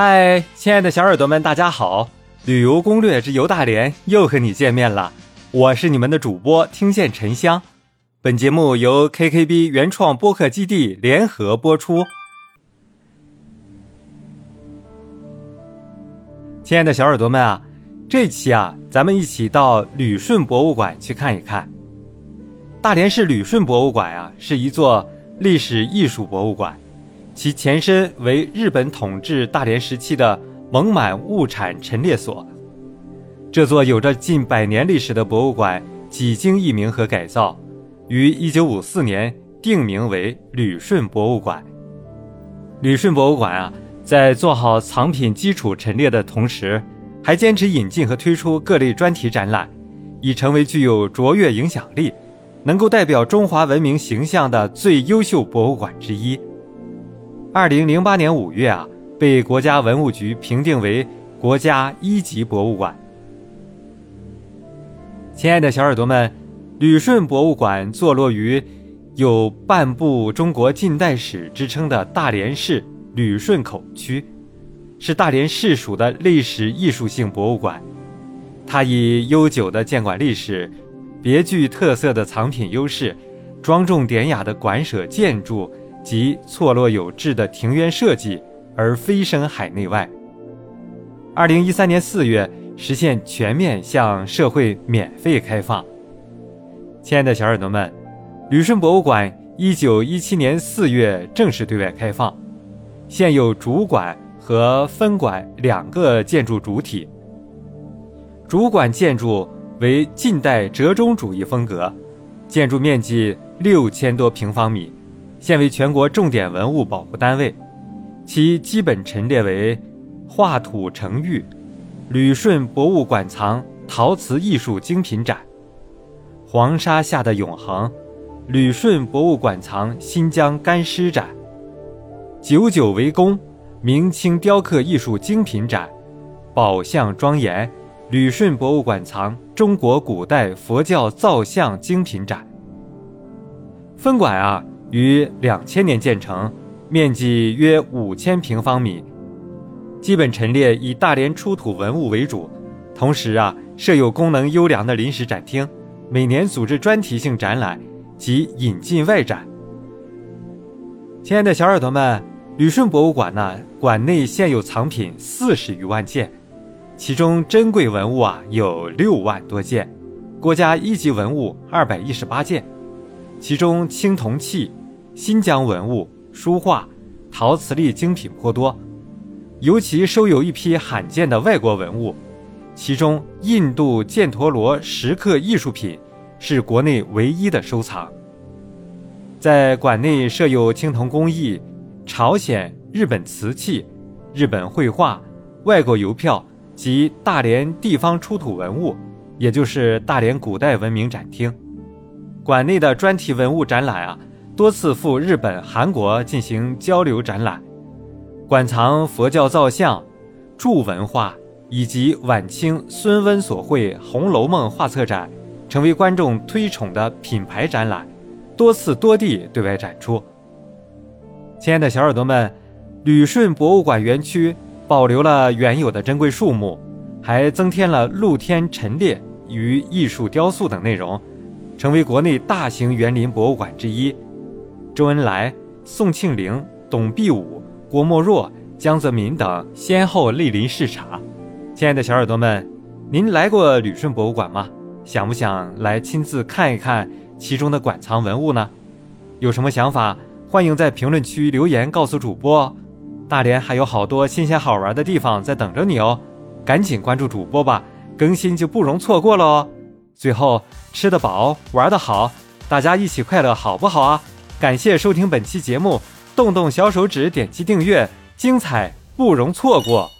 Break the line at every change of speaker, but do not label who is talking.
嗨，亲爱的小耳朵们，大家好！旅游攻略之游大连又和你见面了，我是你们的主播听见沉香。本节目由 KKB 原创播客基地联合播出。亲爱的小耳朵们啊，这期啊，咱们一起到旅顺博物馆去看一看。大连市旅顺博物馆啊，是一座历史艺术博物馆。其前身为日本统治大连时期的蒙满物产陈列所。这座有着近百年历史的博物馆几经易名和改造，于1954年定名为旅顺博物馆。旅顺博物馆啊，在做好藏品基础陈列的同时，还坚持引进和推出各类专题展览，已成为具有卓越影响力、能够代表中华文明形象的最优秀博物馆之一。二零零八年五月啊，被国家文物局评定为国家一级博物馆。亲爱的小耳朵们，旅顺博物馆坐落于有“半部中国近代史”之称的大连市旅顺口区，是大连市属的历史艺术性博物馆。它以悠久的建馆历史、别具特色的藏品优势、庄重典雅的馆舍建筑。及错落有致的庭院设计而飞升海内外。二零一三年四月实现全面向社会免费开放。亲爱的小耳朵们，旅顺博物馆一九一七年四月正式对外开放，现有主馆和分馆两个建筑主体。主馆建筑为近代折中主义风格，建筑面积六千多平方米。现为全国重点文物保护单位，其基本陈列为画土成玉、旅顺博物馆藏陶瓷艺术精品展、黄沙下的永恒、旅顺博物馆藏新疆干尸展、九九为功明清雕刻艺术精品展、宝相庄严旅顺博物馆藏中国古代佛教造像精品展。分馆啊。于两千年建成，面积约五千平方米，基本陈列以大连出土文物为主，同时啊设有功能优良的临时展厅，每年组织专题性展览及引进外展。亲爱的小耳朵们，旅顺博物馆呢，馆内现有藏品四十余万件，其中珍贵文物啊有六万多件，国家一级文物二百一十八件，其中青铜器。新疆文物、书画、陶瓷类精品颇多，尤其收有一批罕见的外国文物，其中印度犍陀罗石刻艺术品是国内唯一的收藏。在馆内设有青铜工艺、朝鲜、日本瓷器、日本绘画、外国邮票及大连地方出土文物，也就是大连古代文明展厅。馆内的专题文物展览啊。多次赴日本、韩国进行交流展览，馆藏佛教造像、铸文化以及晚清孙温所绘《红楼梦》画册展，成为观众推崇的品牌展览，多次多地对外展出。亲爱的小耳朵们，旅顺博物馆园区保留了原有的珍贵树木，还增添了露天陈列与艺术雕塑等内容，成为国内大型园林博物馆之一。周恩来、宋庆龄、董必武、郭沫若、江泽民等先后莅临视察。亲爱的小耳朵们，您来过旅顺博物馆吗？想不想来亲自看一看其中的馆藏文物呢？有什么想法，欢迎在评论区留言告诉主播。大连还有好多新鲜好玩的地方在等着你哦，赶紧关注主播吧，更新就不容错过了哦。最后，吃得饱，玩得好，大家一起快乐，好不好啊？感谢收听本期节目，动动小手指点击订阅，精彩不容错过。